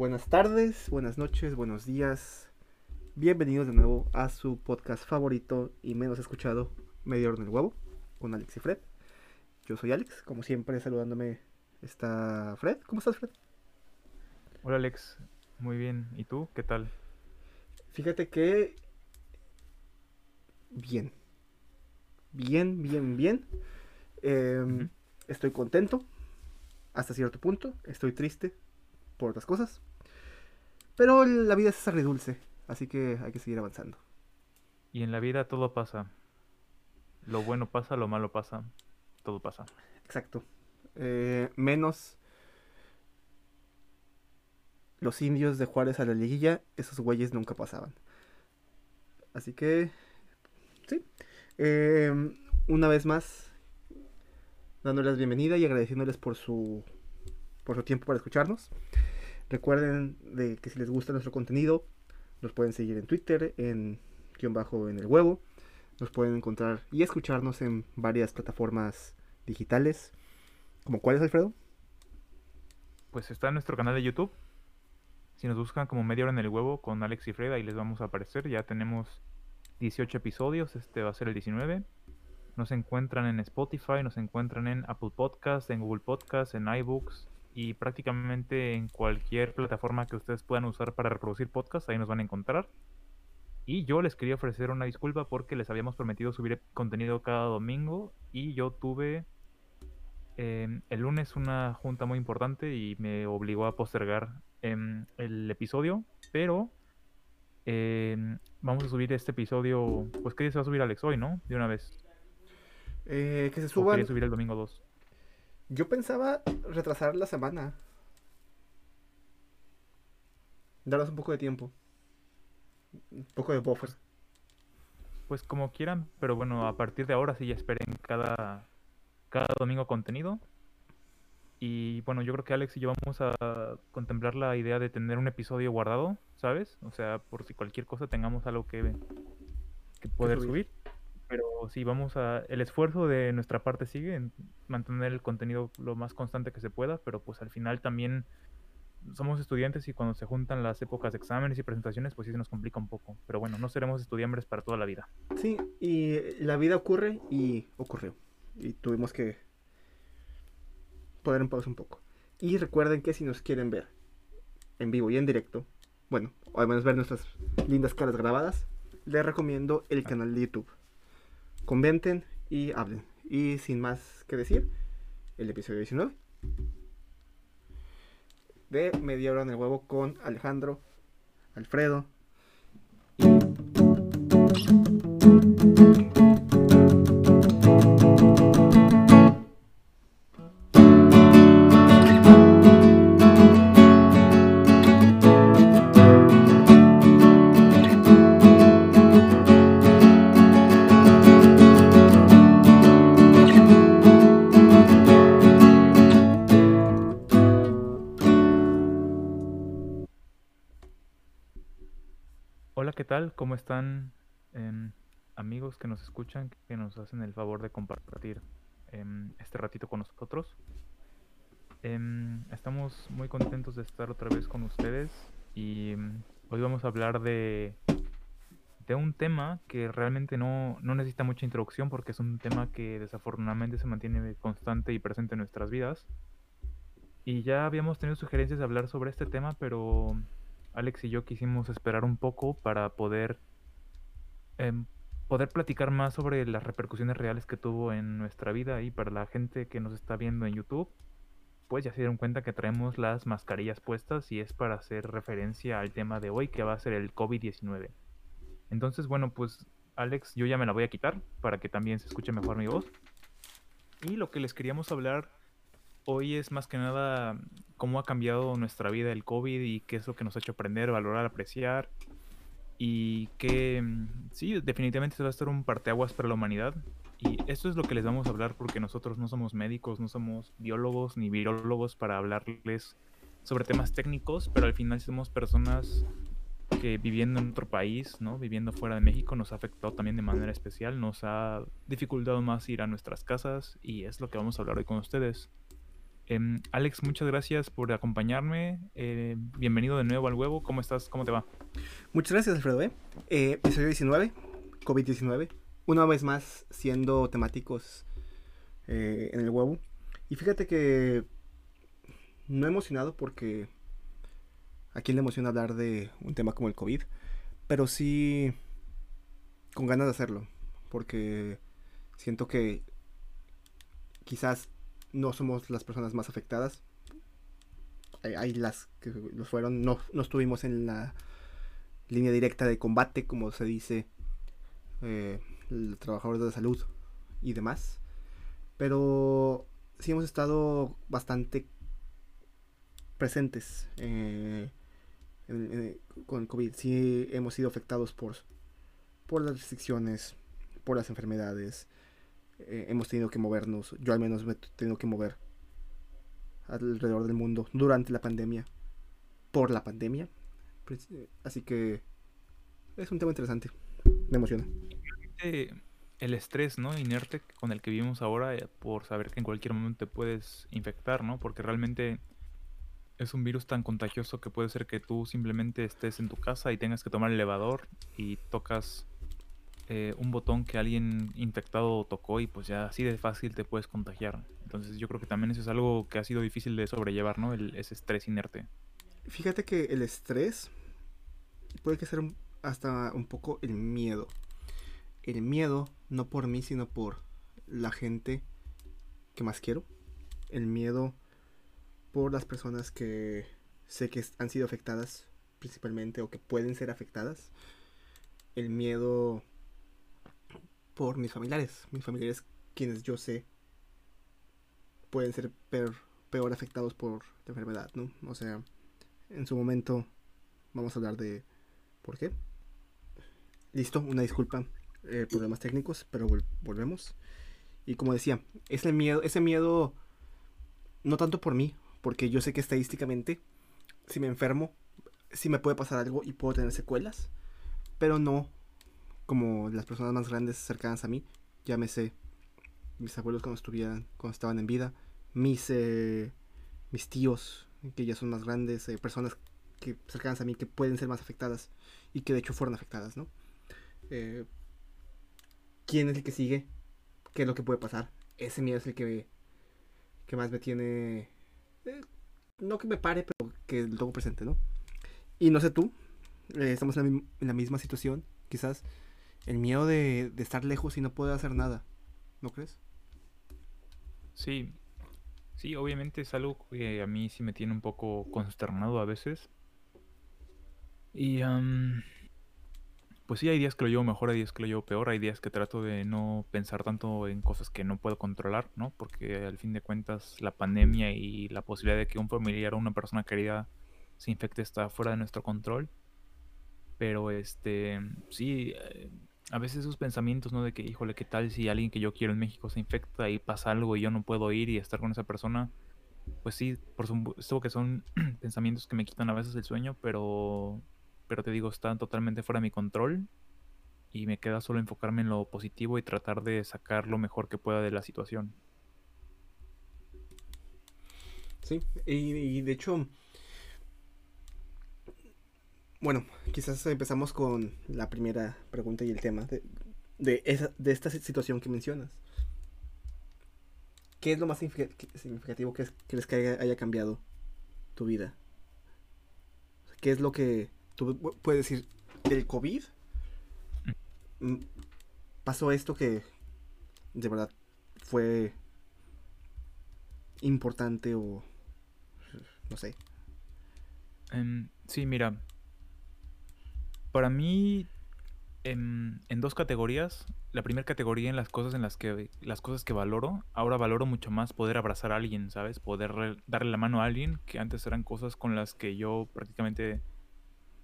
Buenas tardes, buenas noches, buenos días. Bienvenidos de nuevo a su podcast favorito y menos escuchado, Medio en el Huevo, con Alex y Fred. Yo soy Alex, como siempre saludándome está Fred. ¿Cómo estás, Fred? Hola Alex, muy bien. ¿Y tú? ¿Qué tal? Fíjate que... Bien. Bien, bien, bien. Em. Estoy contento hasta cierto punto. Estoy triste por otras cosas. Pero la vida es agridulce, así que hay que seguir avanzando. Y en la vida todo pasa. Lo bueno pasa, lo malo pasa. Todo pasa. Exacto. Eh, menos los indios de Juárez a la liguilla, esos güeyes nunca pasaban. Así que, sí. Eh, una vez más, dándoles bienvenida y agradeciéndoles por su, por su tiempo para escucharnos. Recuerden de que si les gusta nuestro contenido, nos pueden seguir en Twitter, en guion bajo en el huevo. Nos pueden encontrar y escucharnos en varias plataformas digitales. ¿Como cuáles, Alfredo? Pues está en nuestro canal de YouTube. Si nos buscan como media hora en el huevo con Alex y Fred, ahí les vamos a aparecer. Ya tenemos 18 episodios, este va a ser el 19. Nos encuentran en Spotify, nos encuentran en Apple Podcasts, en Google Podcasts, en iBooks y prácticamente en cualquier plataforma que ustedes puedan usar para reproducir podcasts, ahí nos van a encontrar. Y yo les quería ofrecer una disculpa porque les habíamos prometido subir contenido cada domingo y yo tuve eh, el lunes una junta muy importante y me obligó a postergar em, el episodio, pero em, vamos a subir este episodio, pues ¿qué día se va a subir Alex hoy, no? De una vez. Eh, que se ¿O suban. quería subir el domingo 2? Yo pensaba retrasar la semana. Darnos un poco de tiempo. Un poco de buffer. Pues como quieran, pero bueno, a partir de ahora sí ya esperen cada, cada domingo contenido. Y bueno, yo creo que Alex y yo vamos a contemplar la idea de tener un episodio guardado, ¿sabes? O sea, por si cualquier cosa tengamos algo que, que poder subir. subir. Pero sí, vamos a... El esfuerzo de nuestra parte sigue en mantener el contenido lo más constante que se pueda, pero pues al final también somos estudiantes y cuando se juntan las épocas de exámenes y presentaciones, pues sí se nos complica un poco. Pero bueno, no seremos estudiantes para toda la vida. Sí, y la vida ocurre y ocurrió. Y tuvimos que poner en pausa un poco. Y recuerden que si nos quieren ver en vivo y en directo, bueno, o al menos ver nuestras lindas caras grabadas, les recomiendo el canal de YouTube. Comenten y hablen. Y sin más que decir, el episodio 19 de Media Hora en el Huevo con Alejandro, Alfredo Hola, ¿Cómo están em, amigos que nos escuchan, que nos hacen el favor de compartir em, este ratito con nosotros? Em, estamos muy contentos de estar otra vez con ustedes y hoy vamos a hablar de, de un tema que realmente no, no necesita mucha introducción porque es un tema que desafortunadamente se mantiene constante y presente en nuestras vidas. Y ya habíamos tenido sugerencias de hablar sobre este tema, pero Alex y yo quisimos esperar un poco para poder, em, poder platicar más sobre las repercusiones reales que tuvo en nuestra vida y para la gente que nos está viendo en YouTube, pues ya se dieron cuenta que traemos las mascarillas puestas y es para hacer referencia al tema de hoy que va a ser el COVID-19. Entonces, bueno, pues Alex, yo ya me la voy a quitar para que también se escuche mejor mi voz. Y lo que les queríamos hablar hoy es más que nada cómo ha cambiado nuestra vida el COVID y qué es lo que nos ha hecho aprender, valorar, apreciar. Y que mm, sí, definitivamente se va a estar un parteaguas para la humanidad. Y esto es lo que les vamos a hablar porque nosotros no somos médicos, no somos biólogos ni virólogos para hablarles sobre temas técnicos, pero al final somos personas que viviendo en otro país, ¿no? Viviendo fuera de México nos ha afectado también de manera especial, nos ha dificultado más ir a nuestras casas y es lo que vamos a hablar hoy con ustedes. Em, Alex, muchas gracias por acompañarme. Eh, bienvenido de nuevo al huevo. ¿Cómo estás? ¿Cómo te va? Muchas gracias, Alfredo. ¿eh? Eh, episodio 19, COVID-19. Una vez más siendo temáticos en el huevo. Y fíjate que no emocionado porque a quién le emociona hablar de un tema como el COVID, pero sí con ganas de hacerlo, porque siento que quizás no somos las personas más afectadas. Hay, las que lo fueron, no, no estuvimos en la línea directa de combate, como se dice, eh, el trabajadores de la salud y demás. Pero sí hemos estado bastante presentes eh, en- en- con el COVID. Sí hemos sido afectados por, por las restricciones, por las enfermedades. Eh, hemos tenido que movernos. Yo al menos me he tenido que mover alrededor del mundo durante la pandemia. Por la pandemia. Pues, eh, Así que es un tema interesante. Me emociona. El estrés, ¿no? Inerte con el que vivimos ahora eh, por saber que en cualquier momento te puedes infectar, ¿no? Porque realmente es un virus tan contagioso que puede ser que tú simplemente estés en tu casa y tengas que tomar el elevador y tocas eh, un botón que alguien infectado tocó y pues ya así de fácil te puedes contagiar. Entonces yo creo que también eso es algo que ha sido difícil de sobrellevar, ¿no? El, ese estrés inerte. Fíjate que el estrés puede que ser hasta un poco el miedo. El miedo, no por mí, sino por la gente que más quiero. El miedo por las personas que sé que han sido afectadas principalmente o que pueden ser afectadas. El miedo por mis familiares. Mis familiares quienes yo sé pueden ser peor, peor afectados por la enfermedad, ¿no? O sea, en su momento vamos a hablar de por qué. Listo, una disculpa, eh, problemas técnicos, pero vol- volvemos. Y como decía, ese miedo, ese miedo, no tanto por mí, porque yo sé que estadísticamente, si me enfermo, sí me puede pasar algo y puedo tener secuelas, pero no como las personas más grandes cercanas a mí, llámese mis abuelos cuando estuvieran, cuando estaban en vida, mis, eh, mis tíos, que ya son más grandes, eh, personas que cercanas a mí que pueden ser más afectadas y que de hecho fueron afectadas, ¿no? Eh, ¿Quién es el que sigue? ¿Qué es lo que puede pasar? Ese miedo es el que, que más me tiene... eh, no que me pare, pero que lo tengo presente, ¿no? Y no sé tú, estamos en la, en la misma situación, quizás. El miedo de, de estar lejos y no poder hacer nada, ¿no crees? Sí, sí, obviamente es algo que a mí sí me tiene un poco consternado a veces. Y am, pues sí, hay días que lo llevo mejor, hay días que lo llevo peor, hay días que trato de no pensar tanto en cosas que no puedo controlar, ¿no? Porque al fin de cuentas la pandemia y la posibilidad de que un familiar o una persona querida se infecte está fuera de nuestro control. Pero este, sí, eh, a veces esos pensamientos, ¿no? De que, híjole, ¿qué tal si alguien que yo quiero en México se infecta y pasa algo y yo no puedo ir y estar con esa persona? Pues sí, por supuesto que son pensamientos que me quitan a veces el sueño, pero, pero te digo, están totalmente fuera de mi control y me queda solo enfocarme en lo positivo y tratar de sacar lo mejor que pueda de la situación. Sí, y, y de hecho, bueno, quizás empezamos con la primera pregunta y el tema de, de, esa, de esta situación que mencionas. ¿Qué es lo más significa- significativo que es- crees que haya, cambiado tu vida? ¿Qué es lo que tú pu- puedes decir del COVID? Mm, Pasó esto que de verdad fue importante o no sé. Em, sí, mira, para mí en, en dos categorías. La primera categoría en las cosas en las que las cosas que valoro, ahora valoro mucho más poder abrazar a alguien, ¿sabes? Poder darle la mano a alguien, que antes eran cosas con las que yo prácticamente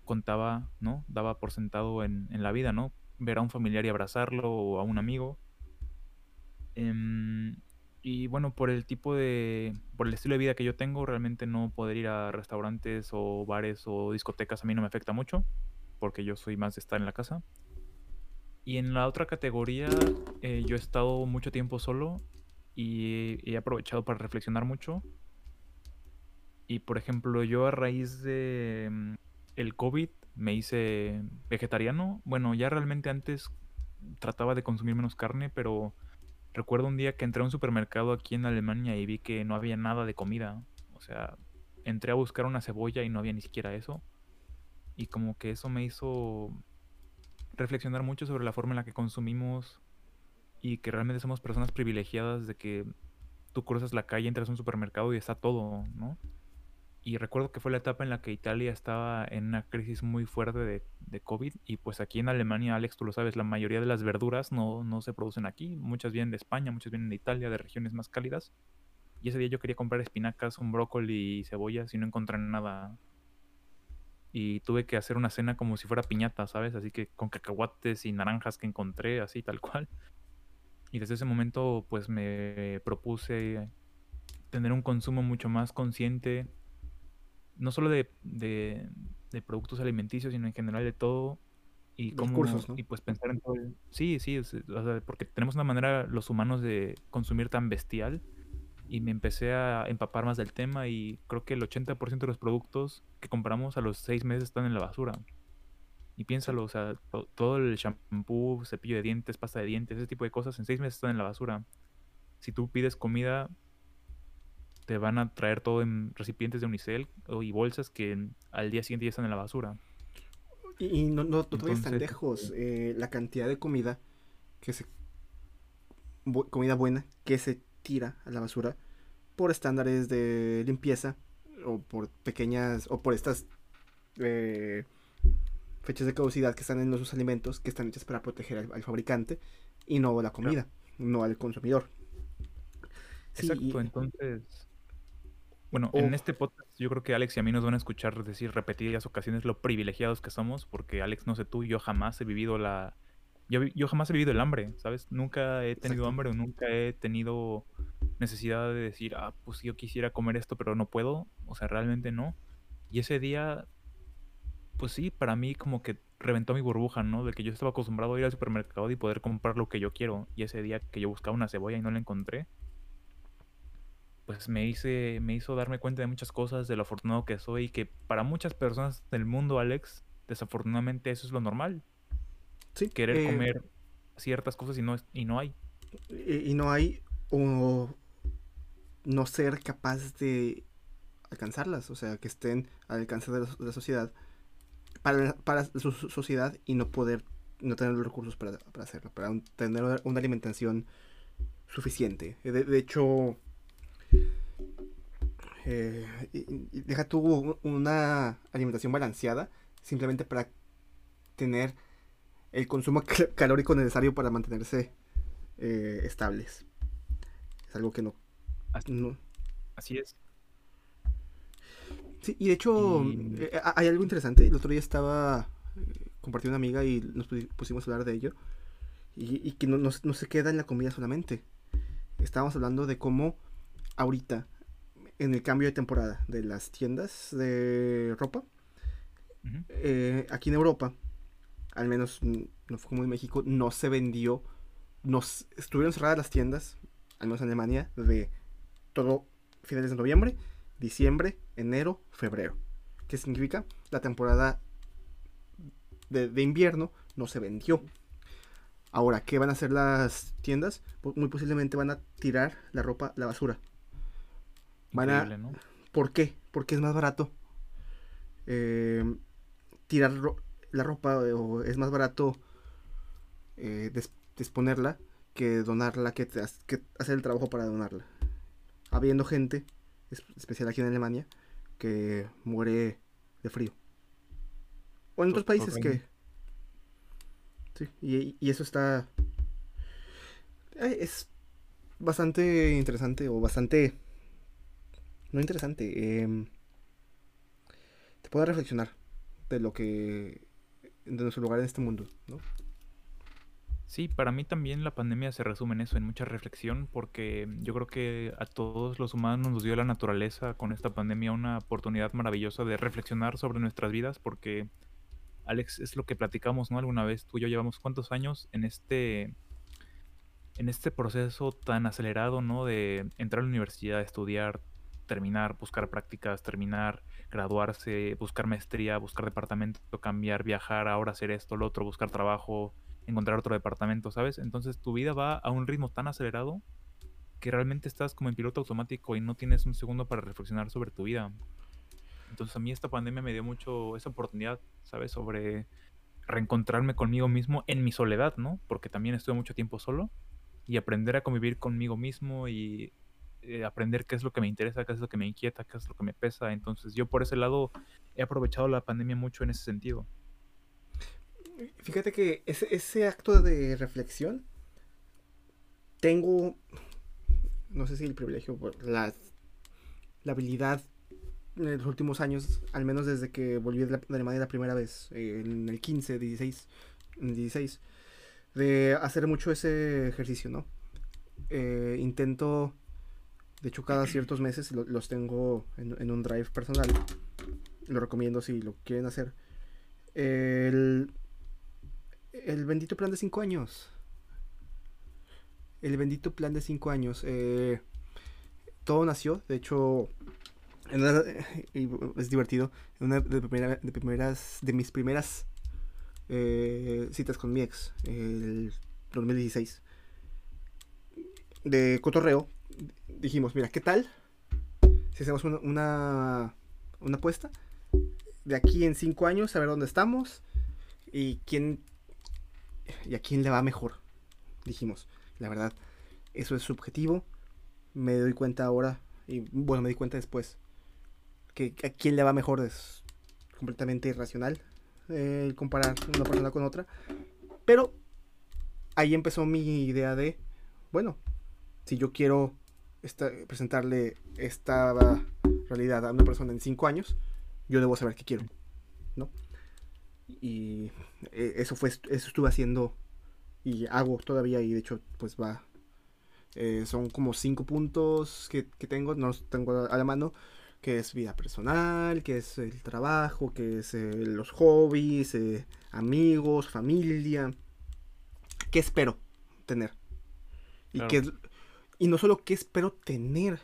contaba, ¿no? Daba por sentado en, en la vida, ¿no? Ver a un familiar y abrazarlo o a un amigo. Em, y bueno, por el tipo de, por el estilo de vida que yo tengo, realmente no poder ir a restaurantes o bares o discotecas a mí no me afecta mucho, porque yo soy más de estar en la casa. Y en la otra categoría, eh, yo he estado mucho tiempo solo y he aprovechado para reflexionar mucho Y por ejemplo, yo a raíz de mm, el COVID me hice vegetariano. Bueno, ya realmente antes trataba de consumir menos carne, pero recuerdo un día que entré a un supermercado aquí en Alemania y vi que no había nada de comida. O sea, entré a buscar una cebolla y no había ni siquiera eso. Y como que eso me hizo reflexionar mucho sobre la forma en la que consumimos y que realmente somos personas privilegiadas de que tú cruzas la calle, entras a un supermercado y está todo, ¿no? Y recuerdo que fue la etapa en la que Italia estaba en una crisis muy fuerte de, de, COVID y pues aquí en Alemania, Alex, tú lo sabes, la mayoría de las verduras no, no se producen aquí, muchas vienen de España, muchas vienen de Italia, de regiones más cálidas. Y ese día yo quería comprar espinacas, un brócoli y cebollas y no encontré nada. Y tuve que hacer una cena como si fuera piñata, ¿sabes? Así que con cacahuates y naranjas que encontré, así tal cual. Y desde ese momento pues me propuse tener un consumo mucho más consciente no solo de, de, productos alimenticios, sino en general de todo. Y cómo, y pues pensar en todo. Sí, sí, porque tenemos una manera los humanos de consumir tan bestial. Y me empecé a empapar más del tema y creo que el 80% de los productos que compramos a los 6 meses están en la basura. Y piénsalo, o sea, todo el shampoo, cepillo de dientes, pasta de dientes, ese tipo de cosas en 6 meses están en la basura. Si tú pides comida te van a traer todo en recipientes de unicel y bolsas que al día siguiente ya están en la basura. Y, no, no, no vayas tan lejos. Eh, la cantidad de comida que se. comida buena que se tira a la basura por estándares de limpieza o por pequeñas. o por estas. Eh, fechas de caducidad que están en los alimentos que están hechas para proteger al, fabricante y no la comida, no al consumidor. Exacto, entonces bueno, en este podcast yo creo que Alex y a mí nos van a escuchar decir repetidas ocasiones lo privilegiados que somos, porque Alex, no sé tú, yo jamás he vivido la... Yo, yo jamás he vivido el hambre, ¿sabes? Nunca he tenido hambre o nunca he tenido necesidad de decir, ah, pues yo quisiera comer esto, pero no puedo. O sea, realmente no. Y ese día, pues sí, para mí como que reventó mi burbuja, ¿no? De que yo estaba acostumbrado a ir al supermercado y poder comprar lo que yo quiero. Y ese día que yo buscaba una cebolla y no la encontré, pues me, hice, me hizo darme cuenta de muchas cosas, de lo afortunado que soy, y que para muchas personas del mundo, Alex, desafortunadamente eso es lo normal. Sí. Querer eh, comer ciertas cosas y no, y no hay. Y, no hay, o no ser capaz de alcanzarlas, o sea, que estén al alcance de la, sociedad, para, para, su sociedad y no poder, no tener los recursos para, hacerlo, para tener una, alimentación suficiente. de hecho, eh, deja tú una alimentación balanceada simplemente para tener el consumo calórico necesario para mantenerse eh, estables. Es algo que no así, es. Sí, y de hecho eh, hay algo interesante. El otro día estaba compartiendo una amiga y nos pusimos a hablar de ello. Y, que no, no se queda en la comida solamente. Estábamos hablando de cómo ahorita en el cambio de temporada de las tiendas de ropa. Eh, aquí en Europa, al menos no fue como en México, no se vendió, nos estuvieron cerradas las tiendas, al menos en Alemania, de todo finales de noviembre, diciembre, enero, febrero. ¿Qué significa? La temporada de, de invierno no se vendió. Ahora, ¿qué van a hacer las tiendas? Muy posiblemente van a tirar la ropa la basura. ¿Por qué? Porque es más barato eh, tirar la ropa o es más barato eh, disponerla que donarla, que, hacer el trabajo para donarla. Habiendo gente, especial aquí en Alemania, que muere de frío. O en otros países que... Sí, y, y eso está... Eh, es bastante interesante o bastante no interesante. Em, te puedo reflexionar de lo que. de nuestro lugar en este mundo, ¿no? Sí, para mí también la pandemia se resume en eso, en mucha reflexión, porque yo creo que a todos los humanos nos dio la naturaleza con esta pandemia una oportunidad maravillosa de reflexionar sobre nuestras vidas, porque Alex, es lo que platicamos, ¿no? Alguna vez tú y yo llevamos cuántos años en este en este proceso tan acelerado, ¿no? De entrar a la universidad, estudiar, terminar, buscar prácticas, terminar, graduarse, buscar maestría, buscar departamento, cambiar, viajar, ahora hacer esto, lo otro, buscar trabajo, encontrar otro departamento, ¿sabes? Entonces tu vida va a un ritmo tan acelerado que realmente estás como en piloto automático y no tienes un segundo para reflexionar sobre tu vida. Entonces a mí esta pandemia me dio mucho esa oportunidad, ¿sabes? Sobre reencontrarme conmigo mismo en mi soledad, ¿no? Porque también estuve mucho tiempo solo y aprender a convivir conmigo mismo y eh, aprender qué es lo que me interesa, qué es lo que me inquieta, qué es lo que me pesa. Entonces yo por ese lado he aprovechado la pandemia mucho en ese sentido. Fíjate que ese, ese acto de reflexión tengo, no sé si el privilegio, la, la habilidad en los últimos años, al menos desde que volví de, Alemania la primera vez, en el 15, 16, 16, de hacer mucho ese ejercicio, ¿no? Eh, intento de hecho, cada ciertos meses los tengo en, un drive personal. Lo recomiendo si lo quieren hacer. El, el bendito plan de 5 años. El bendito plan de 5 años. Eh, todo nació, de hecho, es divertido. En una de, de, primeras, de mis primeras eh, citas con mi ex, el 2016, de cotorreo, dijimos, mira, ¿qué tal si hacemos una, una, apuesta? De aquí en cinco años, a ver dónde estamos y quién y a quién le va mejor. Dijimos, la verdad, eso es subjetivo. Me doy cuenta ahora, y bueno, me di cuenta después, que a quién le va mejor es completamente irracional eh, comparar una persona con otra. Pero ahí empezó mi idea de, bueno, si yo quiero presentarle esta realidad a una persona en cinco años, yo debo saber qué quiero, ¿no? Y eh, eso fue, eso estuve haciendo y hago todavía y de hecho pues va, eh, son como cinco puntos que, tengo, no los tengo a la mano, que es vida personal, que es el trabajo, que es eh, los hobbies, amigos, familia, qué espero tener. Y y no solo qué espero tener.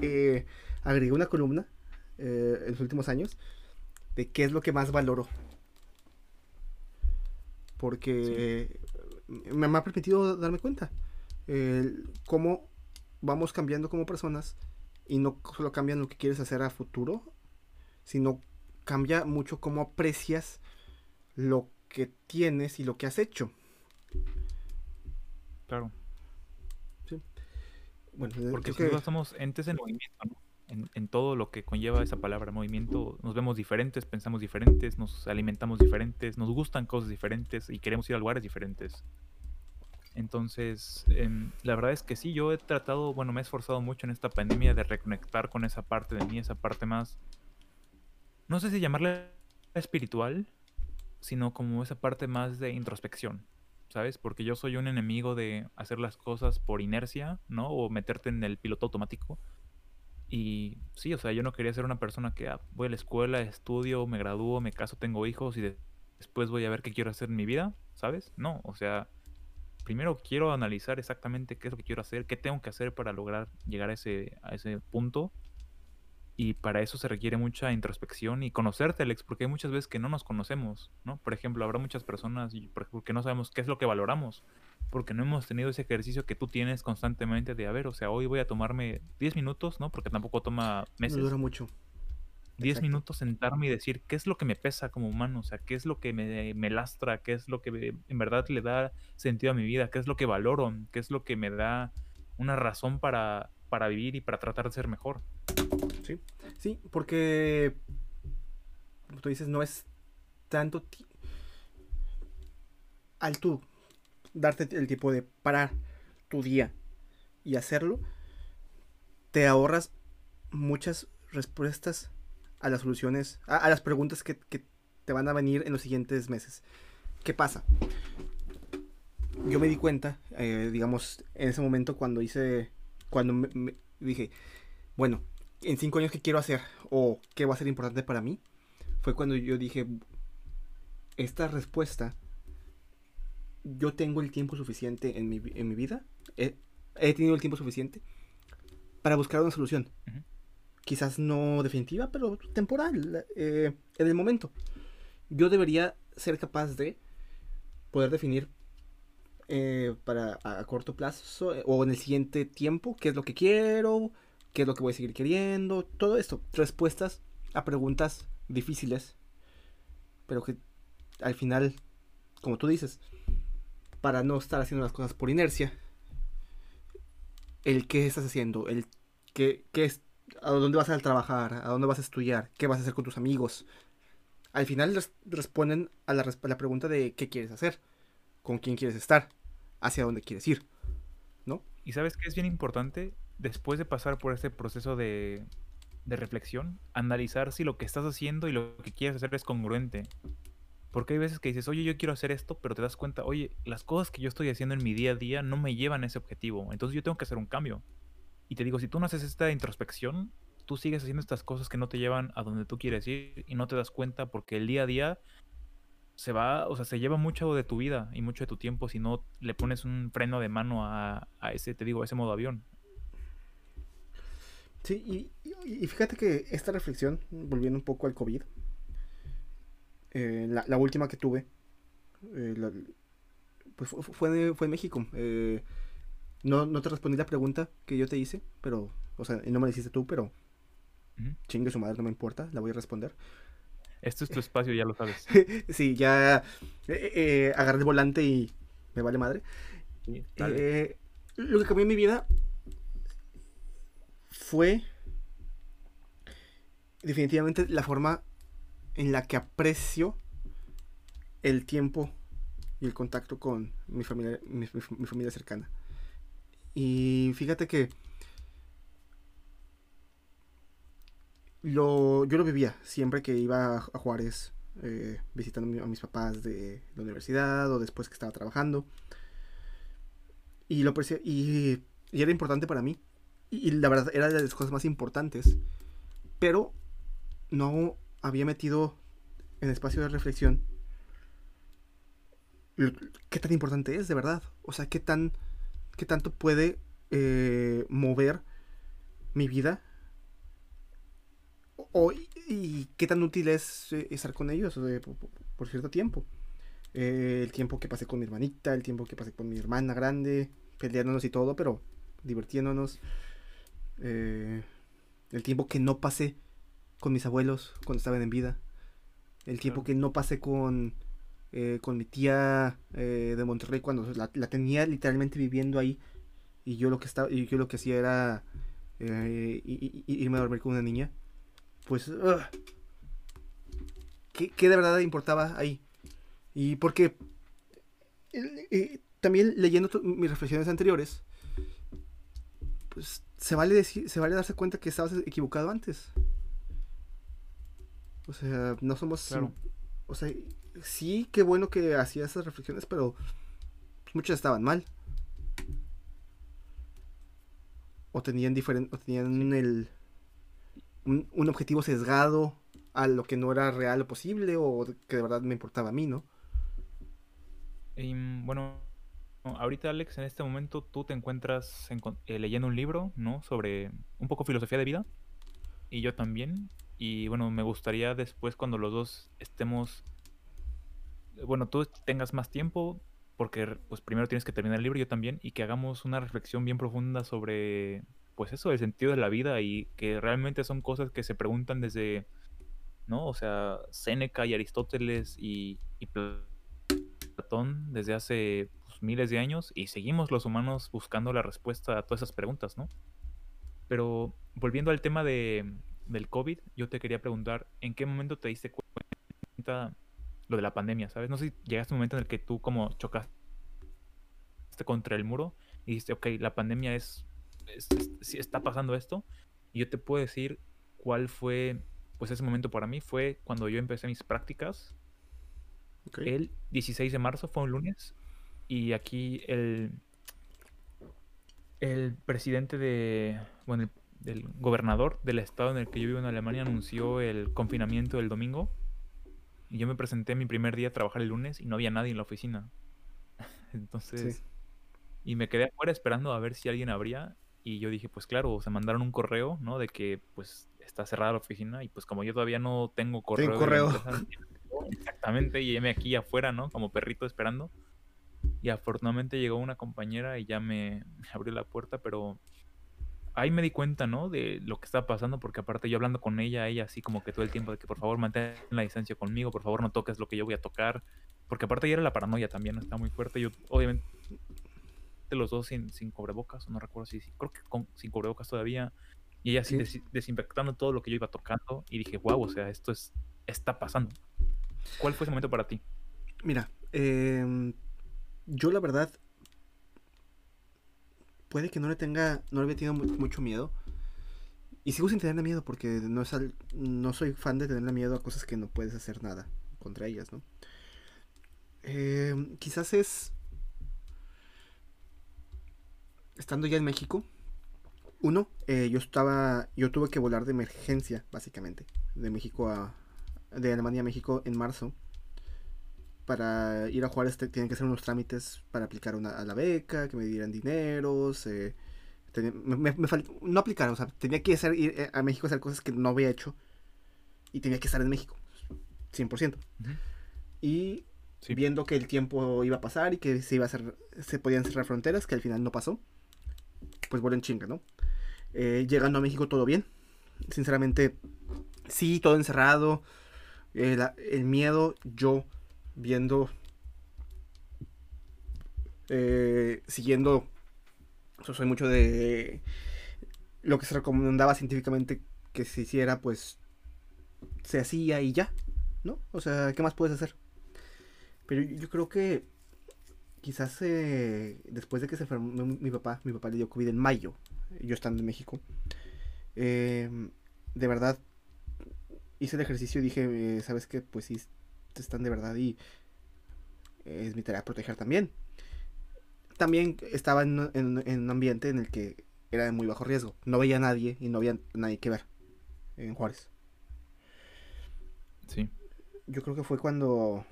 Eh, agregué una columna eh, en los últimos años de qué es lo que más valoro. Porque me, ha permitido darme cuenta cómo vamos cambiando como personas y no solo cambian lo que quieres hacer a futuro, sino cambia mucho cómo aprecias lo que tienes y lo que has hecho. Claro. Porque nosotros estamos entes en movimiento, en, todo lo que conlleva esa palabra movimiento, nos vemos diferentes, pensamos diferentes, nos alimentamos diferentes, nos gustan cosas diferentes y queremos ir a lugares diferentes. Entonces, em, la verdad es que sí, yo he tratado, bueno, me he esforzado mucho en esta pandemia de reconectar con esa parte de mí, esa parte más, no sé si llamarla espiritual, sino como esa parte más de introspección. ¿sabes? Porque yo soy un enemigo de hacer las cosas por inercia, ¿no? O meterte en el piloto automático. Y sí, o sea, yo no quería ser una persona que ah, voy a la escuela, estudio, me gradúo, me caso, tengo hijos y después voy a ver qué quiero hacer en mi vida, ¿sabes? No, o sea, primero quiero analizar exactamente qué es lo que quiero hacer, qué tengo que hacer para lograr llegar a ese, a ese punto y para eso se requiere mucha introspección y conocerte, Alex, porque hay muchas veces que no nos conocemos, ¿no? Por ejemplo, habrá muchas personas por ejemplo, que no sabemos qué es lo que valoramos, porque no hemos tenido ese ejercicio que tú tienes constantemente de, a ver, o sea, hoy voy a tomarme 10 minutos, ¿no? Porque tampoco toma meses. No dura mucho. 10 minutos sentarme y decir qué es lo que me pesa como humano, o sea, qué es lo que me, me lastra, qué es lo que en verdad le da sentido a mi vida, qué es lo que valoro, qué es lo que me da una razón para, para vivir y para tratar de ser mejor. Sí, sí, porque como tú dices, no es tanto al tú darte el tiempo de parar tu día y hacerlo, te ahorras muchas respuestas a las soluciones, a, las preguntas que, te van a venir en los siguientes meses. ¿Qué pasa? Yo me di cuenta, eh, digamos, en ese momento cuando hice, cuando me dije, bueno, en cinco años qué quiero hacer o qué va a ser importante para mí, fue cuando yo dije, esta respuesta, yo tengo el tiempo suficiente en mi, en mi vida, he, tenido el tiempo suficiente para buscar una solución. quizás no definitiva, pero temporal, eh, en el momento. Yo debería ser capaz de poder definir eh, para a, corto plazo eh, o en el siguiente tiempo qué es lo que quiero, qué es lo que voy a seguir queriendo, todo esto, respuestas a preguntas difíciles, pero que al final, como tú dices, para no estar haciendo las cosas por inercia, el qué estás haciendo, el qué, qué es, a dónde vas a trabajar, a dónde vas a estudiar, qué vas a hacer con tus amigos. Al final responden a la, a la pregunta de qué quieres hacer, con quién quieres estar, hacia dónde quieres ir, ¿no? Y sabes que es bien importante, después de pasar por este proceso de, de reflexión, analizar si lo que estás haciendo y lo que quieres hacer es congruente. Porque hay veces que dices, oye, yo quiero hacer esto, pero te das cuenta, oye, las cosas que yo estoy haciendo en mi día a día no me llevan a ese objetivo. Entonces yo tengo que hacer un cambio. Y te digo, si tú no haces esta introspección, tú sigues haciendo estas cosas que no te llevan a donde tú quieres ir y no te das cuenta porque el día a día se va, o sea, se lleva mucho de tu vida y mucho de tu tiempo si no le pones un freno de mano a, ese, te digo, a ese modo avión. Sí, y, fíjate que esta reflexión, volviendo un poco al COVID, eh, la, última que tuve, eh, pues fue, fue, en México. Eh, no, no te respondí la pregunta que yo te hice, pero, o sea, no me la hiciste tú, pero chingue su madre, no me importa, la voy a responder. Esto es tu espacio, ya lo sabes. sí, ya agarré el volante y me vale madre. Lo que cambió en mi vida fue definitivamente la forma en la que aprecio el tiempo y el contacto con mi familia, mi familia cercana. Y fíjate que lo, yo lo vivía siempre que iba a Juárez eh, visitando a mis papás de la universidad o después que estaba trabajando. Y, lo y, y era importante para mí. Y, la verdad era de las cosas más importantes. Pero no había metido en espacio de reflexión qué tan importante es de verdad. O sea, qué tan qué tanto puede eh, mover mi vida o, y qué tan útil es eh, estar con ellos por, cierto tiempo. Eh, el tiempo que pasé con mi hermanita, el tiempo que pasé con mi hermana grande, peleándonos y todo, pero divirtiéndonos. el tiempo que no pasé con mis abuelos cuando estaban en vida. El tiempo que no pasé con eh, con mi tía eh, de Monterrey cuando la, tenía literalmente viviendo ahí. Y yo lo que estaba y yo lo que hacía era eh, irme a dormir con una niña. Pues ¿qué, de verdad importaba ahí y porque también leyendo mis reflexiones anteriores pues se vale decir, se vale darse cuenta que estabas equivocado antes o sea no somos o sea sí, qué bueno que hacía esas reflexiones, pero muchas estaban mal. O tenían diferente, o tenían el un, objetivo sesgado a lo que no era real o posible o que de verdad me importaba a mí, ¿no? Y, bueno, ahorita Alex, en este momento tú te encuentras eh, leyendo un libro, ¿no? Sobre un poco filosofía de vida. Y yo también. Y bueno, me gustaría después cuando los dos estemos bueno, tú tengas más tiempo, porque pues primero tienes que terminar el libro, yo también, y que hagamos una reflexión bien profunda sobre, pues eso, el sentido de la vida y que realmente son cosas que se preguntan desde, ¿no? O sea, Séneca y Aristóteles y, Platón desde hace pues, miles de años y seguimos los humanos buscando la respuesta a todas esas preguntas, ¿no? Pero volviendo al tema de, del COVID, yo te quería preguntar, ¿en qué momento te diste cuenta lo de la pandemia, ¿sabes? No sé si llegaste a un momento en el que tú como chocaste contra el muro y dijiste, ok, la pandemia es, si está pasando esto, y yo te puedo decir cuál fue, pues ese momento para mí fue cuando yo empecé mis prácticas. El 16 de marzo fue un lunes y aquí el, el presidente de, bueno, el, el gobernador del estado en el que yo vivo en Alemania anunció el confinamiento el domingo y yo me presenté mi primer día a trabajar el lunes y no había nadie en la oficina. Entonces, y me quedé afuera esperando a ver si alguien abría. Y yo dije, pues claro, o sea, mandaron un correo, ¿no? De que, pues, está cerrada la oficina y pues como yo todavía no tengo correo. Tengo correo. exactamente, y me aquí afuera, ¿no? Como perrito esperando. Y afortunadamente llegó una compañera y ya me, abrió la puerta, pero ahí me di cuenta, ¿no? De lo que estaba pasando, porque aparte yo hablando con ella, ella así como que todo el tiempo de que por favor mantén la distancia conmigo, por favor no toques lo que yo voy a tocar, porque aparte ya era la paranoia también, está muy fuerte. Yo obviamente los dos sin, sin cubrebocas, no recuerdo si, creo que con, sin cubrebocas todavía, y ella así desinfectando todo lo que yo iba tocando, y dije, wow, o sea, esto es, está pasando. ¿Cuál fue ese momento para ti? Mira, eh, yo la verdad puede que no le tenga, no le había tenido mucho miedo. Y sigo sin tenerle miedo porque no, es no soy fan de tenerle miedo a cosas que no puedes hacer nada contra ellas, ¿no? Eh, quizás es estando ya en México. Uno, eh, yo estaba, yo tuve que volar de emergencia, básicamente, de México a, de Alemania a México en marzo para ir a Juárez este, tienen que hacer unos trámites para aplicar una, a la beca, que me dieran dineros. Eh, no aplicar, o sea, tenía que hacer, ir eh, a México a hacer cosas que no había hecho. Y tenía que estar en México, 100%. Y viendo que el tiempo iba a pasar y que se, iba a hacer, se podían cerrar fronteras, que al final no pasó, pues vuelven chinga, ¿no? Eh, llegando a México todo bien. Sinceramente, sí, todo encerrado. el miedo, yo viendo, eh, siguiendo, soy mucho de lo que se recomendaba científicamente que se hiciera, pues se hacía y ya, ¿no? O sea, ¿qué más puedes hacer? Pero yo, creo que quizás eh, después de que se enfermó mi, papá, mi papá le dio COVID en mayo, yo estando en México, em, de verdad hice el ejercicio y dije, eh, ¿sabes qué? Pues sí, están de verdad y es mi tarea proteger también. También estaba en, un ambiente en el que era de muy bajo riesgo. No veía a nadie y no había nadie que ver en Juárez. Sí. Yo creo que fue cuando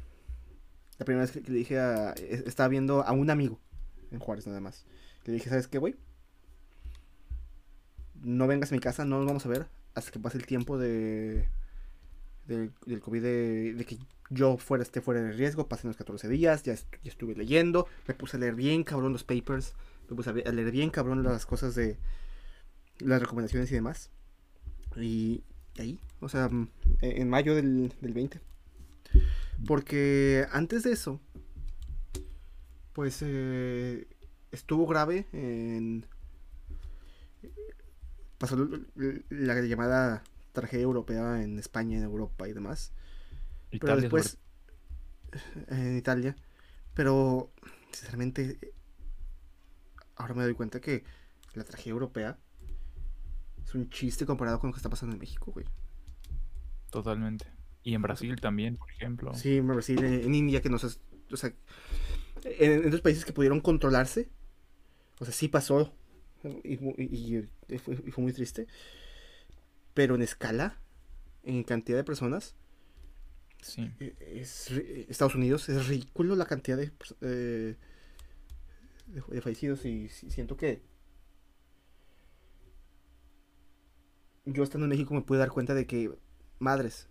la primera vez que le dije a... Estaba viendo a un amigo en Juárez nada más. Le dije, ¿sabes qué, güey? No vengas a mi casa, no nos vamos a ver hasta que pase el tiempo de... Del, del COVID de, que yo fuera, esté fuera de riesgo, pasen los 14 días, ya, estuve leyendo, me puse a leer bien cabrón los papers, me puse a leer bien cabrón las cosas de las recomendaciones y demás. Y ahí, o sea, mm, e, en mayo del, 20. Porque antes de eso, pues eh, estuvo grave en... Pasó la llamada tragedia europea en España, en Europa y demás. Pero después, en Italia, pero sinceramente, ahora me doy cuenta que la tragedia europea es un chiste comparado con lo que está pasando en México, güey. Totalmente. Y en Brasil también, por ejemplo. Sí, en Brasil, en, India, que no sé, o sea, en, otros países que pudieron controlarse, o sea, sí pasó y, y, fue, y fue muy triste, pero en escala, en cantidad de personas, Sí. E, es, Estados Unidos es ridículo la cantidad de, eh, de, fallecidos y, siento que yo estando en México me pude dar cuenta de que, madres,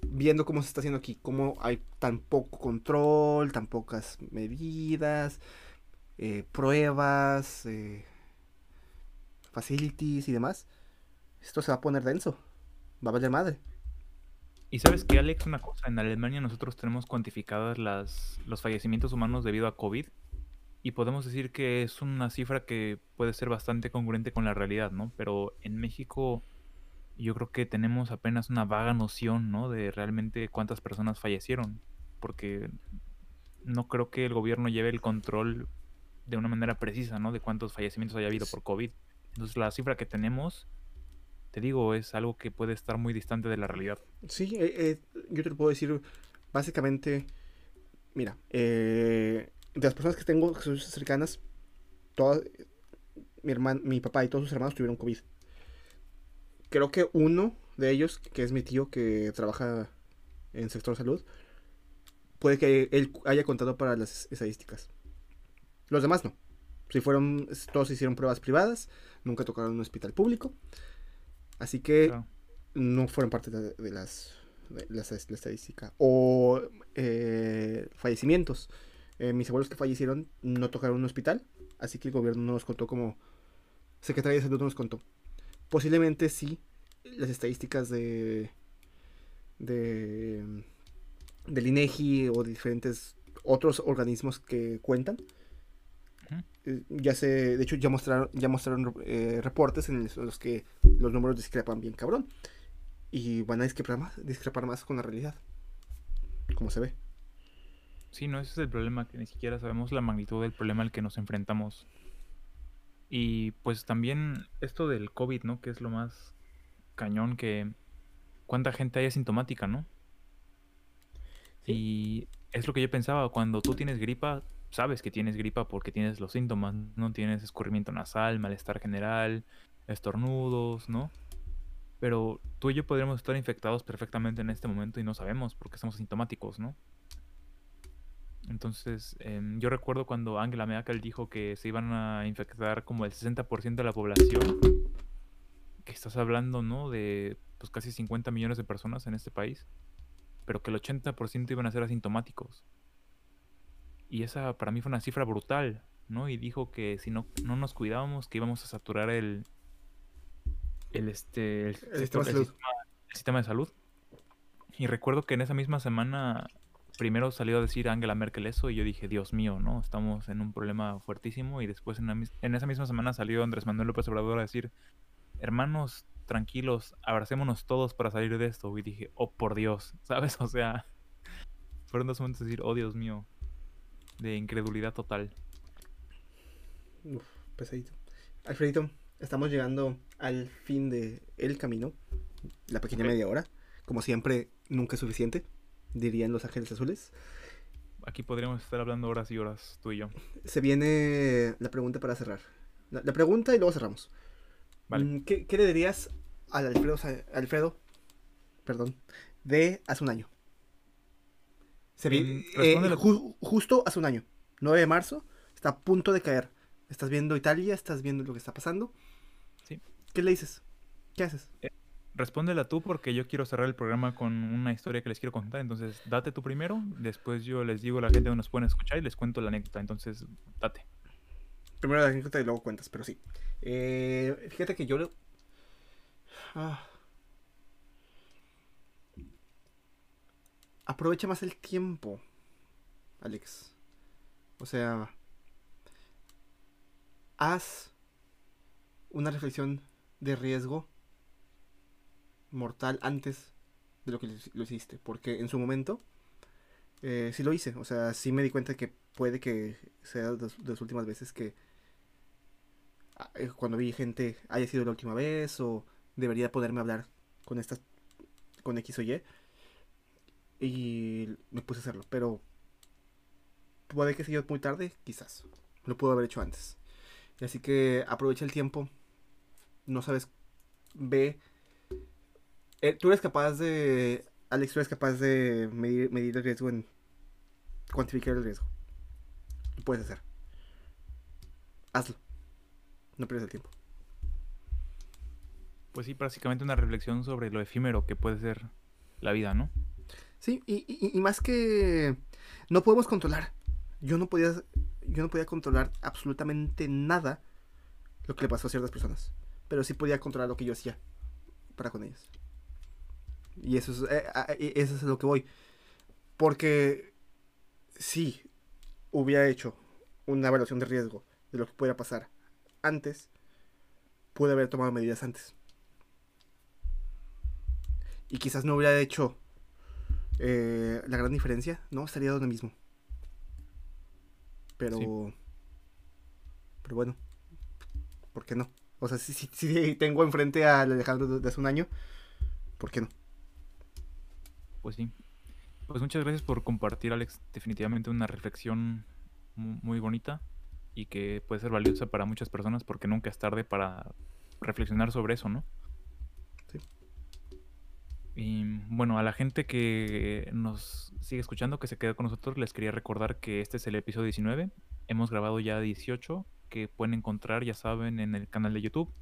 viendo cómo se está haciendo aquí, cómo hay tan poco control, tan pocas medidas, eh, pruebas, eh, facilities y demás, esto se va a poner denso, va a valer madre. Y sabes que, Alex, una cosa, en Alemania nosotros tenemos cuantificadas las, los fallecimientos humanos debido a COVID y podemos decir que es una cifra que puede ser bastante congruente con la realidad, ¿no? Pero en México yo creo que tenemos apenas una vaga noción, ¿no? De realmente cuántas personas fallecieron, porque no creo que el gobierno lleve el control de una manera precisa, ¿no? De cuántos fallecimientos haya habido por COVID. Entonces la cifra que tenemos te digo, es algo que puede estar muy distante de la realidad. Sí, eh, eh, yo te lo puedo decir básicamente, mira, eh, de las personas que tengo que son cercanas, todas, mi hermano, mi papá y todos sus hermanos tuvieron COVID. Creo que uno de ellos, que es mi tío que trabaja en sector salud, puede que él haya contado para las estadísticas. Los demás no. Si fueron, todos hicieron pruebas privadas, nunca tocaron un hospital público. Así que no fueron parte de, de las de la, la estadística. O eh, fallecimientos. Eh, mis abuelos que fallecieron no tocaron un hospital, así que el gobierno no nos contó como Secretaría de Salud no nos contó. Posiblemente sí, las estadísticas de de del INEGI o de diferentes otros organismos que cuentan. Eh, ya se, de hecho ya mostraron, ya mostraron eh, reportes en los que los números discrepan bien cabrón. Y van a discrepar más, discrepar más con la realidad. Como se ve. Sí, no, ese es el problema, que ni siquiera sabemos la magnitud del problema al que nos enfrentamos. Y pues también esto del COVID, ¿no? Que es lo más cañón que... ¿Cuánta gente hay asintomática, no? Y es lo que yo pensaba, cuando tú tienes gripa, sabes que tienes gripa porque tienes los síntomas, no tienes escurrimiento nasal, malestar general, estornudos, ¿no? Pero tú y yo podríamos estar infectados perfectamente en este momento y no sabemos porque somos asintomáticos, ¿no? Entonces, em, yo recuerdo cuando Angela Merkel dijo que se iban a infectar como el 60% de la población, que estás hablando, ¿no? De pues casi 50 millones de personas en este país, pero que el 80% iban a ser asintomáticos. Y esa para mí fue una cifra brutal, ¿no? Y dijo que si no, no nos cuidábamos, que íbamos a saturar el, el, este, el, sistema, el sistema de salud. Y recuerdo que en esa misma semana primero salió a decir Angela Merkel eso y yo dije, Dios mío, ¿no? Estamos en un problema fuertísimo y después en, en esa misma semana salió Andrés Manuel López Obrador a decir, hermanos, tranquilos, abracémonos todos para salir de esto. Y dije, oh, por Dios, ¿sabes? O sea, fueron dos momentos de decir, oh, Dios mío, de incredulidad total. Uf, pesadito. Alfredito, estamos llegando al fin de el camino, la pequeña media hora. Como siempre, nunca es suficiente dirían los ángeles azules. Aquí podríamos estar hablando horas y horas, tú y yo. Se viene la pregunta para cerrar. La, pregunta y luego cerramos. Mm, ¿Qué, le dirías al Alfredo, Alfredo perdón, de hace un año? Se viene, eh, justo hace un año, 9 de marzo, está a punto de caer. Estás viendo Italia, estás viendo lo que está pasando. Sí. ¿Qué le dices? ¿Qué haces? Eh, Respóndela tú porque yo quiero cerrar el programa con una historia que les quiero contar. Entonces, date tú primero. Después yo les digo a la gente donde nos pueden escuchar y les cuento la anécdota. Entonces, date. Primero la anécdota y luego cuentas, pero sí. Eh, fíjate que yo... Ah. Aprovecha más el tiempo, Alex. O sea, haz una reflexión de riesgo mortal antes de lo que lo hiciste. Porque en su momento eh, sí lo hice. O sea, sí me di cuenta que puede que sea de, las últimas veces que ah, eh, cuando vi gente haya sido la última vez o debería poderme hablar con estas con X o Y. Y me puse a hacerlo. Pero puede que sea yo muy tarde, quizás. Lo puedo haber hecho antes. Así que aprovecha el tiempo. No sabes, ve eh, tú eres capaz de. Alex, tú eres capaz de medir, medir el riesgo en. cuantificar el riesgo. Lo puedes hacer. Hazlo. No pierdas el tiempo. Pues sí, básicamente una reflexión sobre lo efímero que puede ser la vida, ¿no? Sí, y, y, más que no podemos controlar. Yo no podía, yo no podía controlar absolutamente nada lo que le pasó a ciertas personas. Pero sí podía controlar lo que yo hacía para con ellas. Y eso es, eh, eso es lo que voy. Porque si hubiera hecho una evaluación de riesgo de lo que pudiera pasar antes, pude haber tomado medidas antes. Y quizás no hubiera hecho eh, la gran diferencia, ¿no? Estaría donde mismo. Pero... Pero bueno, ¿por qué no? O sea, si, si, tengo enfrente al Alejandro de hace un año, ¿por qué no? Pues sí. Pues muchas gracias por compartir, Alex. Definitivamente una reflexión muy bonita y que puede ser valiosa para muchas personas porque nunca es tarde para reflexionar sobre eso, ¿no? Y bueno, a la gente que nos sigue escuchando, que se queda con nosotros, les quería recordar que este es el episodio 19. Hemos grabado ya 18 que pueden encontrar, ya saben, en el canal de YouTube,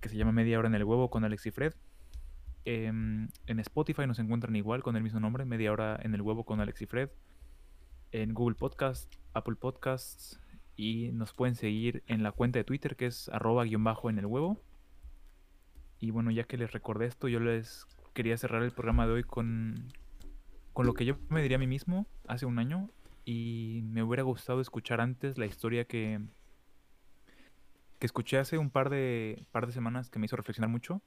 que se llama Media Hora en el Huevo con Alex y Fred. Em, en Spotify nos encuentran igual con el mismo nombre, Media Hora en el Huevo con Alex y Fred. En Google Podcast, Apple Podcasts y nos pueden seguir en la cuenta de Twitter que es arroba guion bajo en el huevo. Y bueno, ya que les recordé esto, yo les quería cerrar el programa de hoy con, con lo que yo me diría a mí mismo hace un año y me hubiera gustado escuchar antes la historia que, que escuché hace un par de, par de semanas que me hizo reflexionar mucho.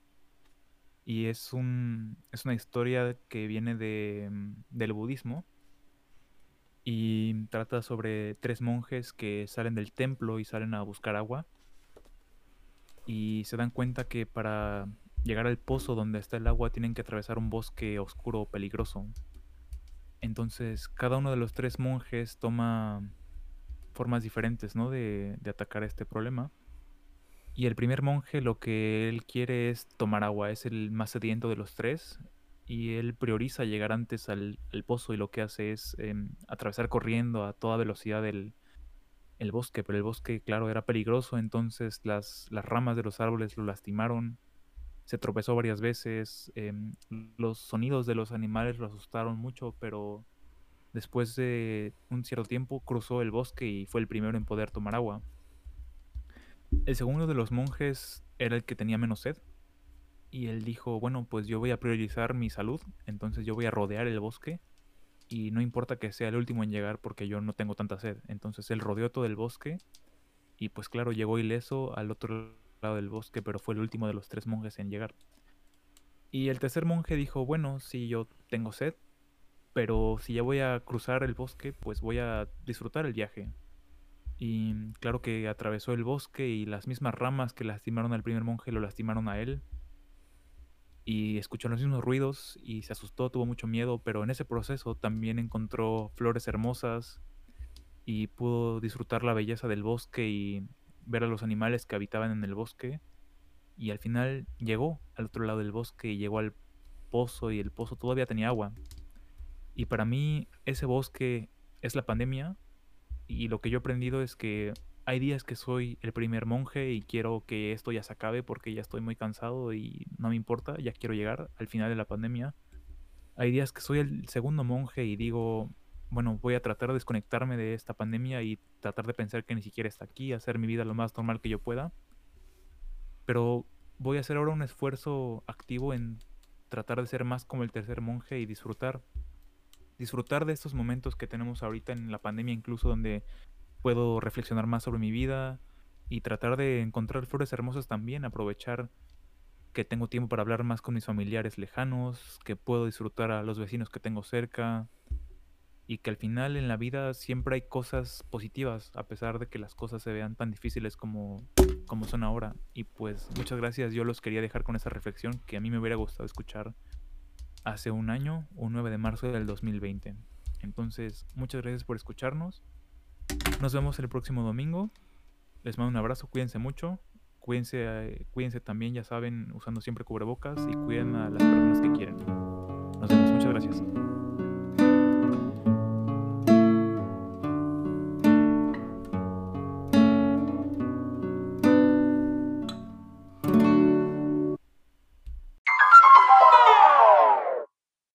Y es, un, es una historia que viene de, del budismo y trata sobre tres monjes que salen del templo y salen a buscar agua y se dan cuenta que para llegar al pozo donde está el agua tienen que atravesar un bosque oscuro peligroso. Entonces cada uno de los tres monjes toma formas diferentes ¿no? de, de atacar este problema. Y el primer monje lo que él quiere es tomar agua, es el más sediento de los tres y él prioriza llegar antes al, pozo y lo que hace es em, atravesar corriendo a toda velocidad el, el, bosque, pero el bosque, claro, era peligroso, entonces las, las ramas de los árboles lo lastimaron, se tropezó varias veces, em, los sonidos de los animales lo asustaron mucho, pero después de un cierto tiempo cruzó el bosque y fue el primero en poder tomar agua. El segundo de los monjes era el que tenía menos sed, y él dijo, bueno, pues yo voy a priorizar mi salud, entonces yo voy a rodear el bosque y no importa que sea el último en llegar porque yo no tengo tanta sed. Entonces él rodeó todo el bosque y pues claro, llegó ileso al otro lado del bosque, pero fue el último de los tres monjes en llegar. Y el tercer monje dijo, bueno, si yo tengo sed, pero si ya voy a cruzar el bosque, pues voy a disfrutar el viaje. Y claro que atravesó el bosque y las mismas ramas que lastimaron al primer monje lo lastimaron a él y escuchó los mismos ruidos y se asustó, tuvo mucho miedo, pero en ese proceso también encontró flores hermosas y pudo disfrutar la belleza del bosque y ver a los animales que habitaban en el bosque. Y al final llegó al otro lado del bosque y llegó al pozo y el pozo todavía tenía agua. Y para mí ese bosque es la pandemia y lo que yo he aprendido es que hay días que soy el primer monje y quiero que esto ya se acabe porque ya estoy muy cansado y no me importa, ya quiero llegar al final de la pandemia. Hay días que soy el segundo monje y digo, bueno, voy a tratar de desconectarme de esta pandemia y tratar de pensar que ni siquiera está aquí, hacer mi vida lo más normal que yo pueda. Pero voy a hacer ahora un esfuerzo activo en tratar de ser más como el tercer monje y disfrutar. Disfrutar de estos momentos que tenemos ahorita en la pandemia, incluso donde puedo reflexionar más sobre mi vida y tratar de encontrar flores hermosas también, aprovechar que tengo tiempo para hablar más con mis familiares lejanos, que puedo disfrutar a los vecinos que tengo cerca y que al final en la vida siempre hay cosas positivas a pesar de que las cosas se vean tan difíciles como, como son ahora. Y pues muchas gracias, yo los quería dejar con esa reflexión que a mí me hubiera gustado escuchar hace un año, un 9 de marzo del 2020. Entonces, muchas gracias por escucharnos nos vemos el próximo domingo. Les mando un abrazo, cuídense mucho. Cuídense, cuídense también, ya saben, usando siempre cubrebocas y cuiden a las personas que quieren. Nos vemos, muchas gracias.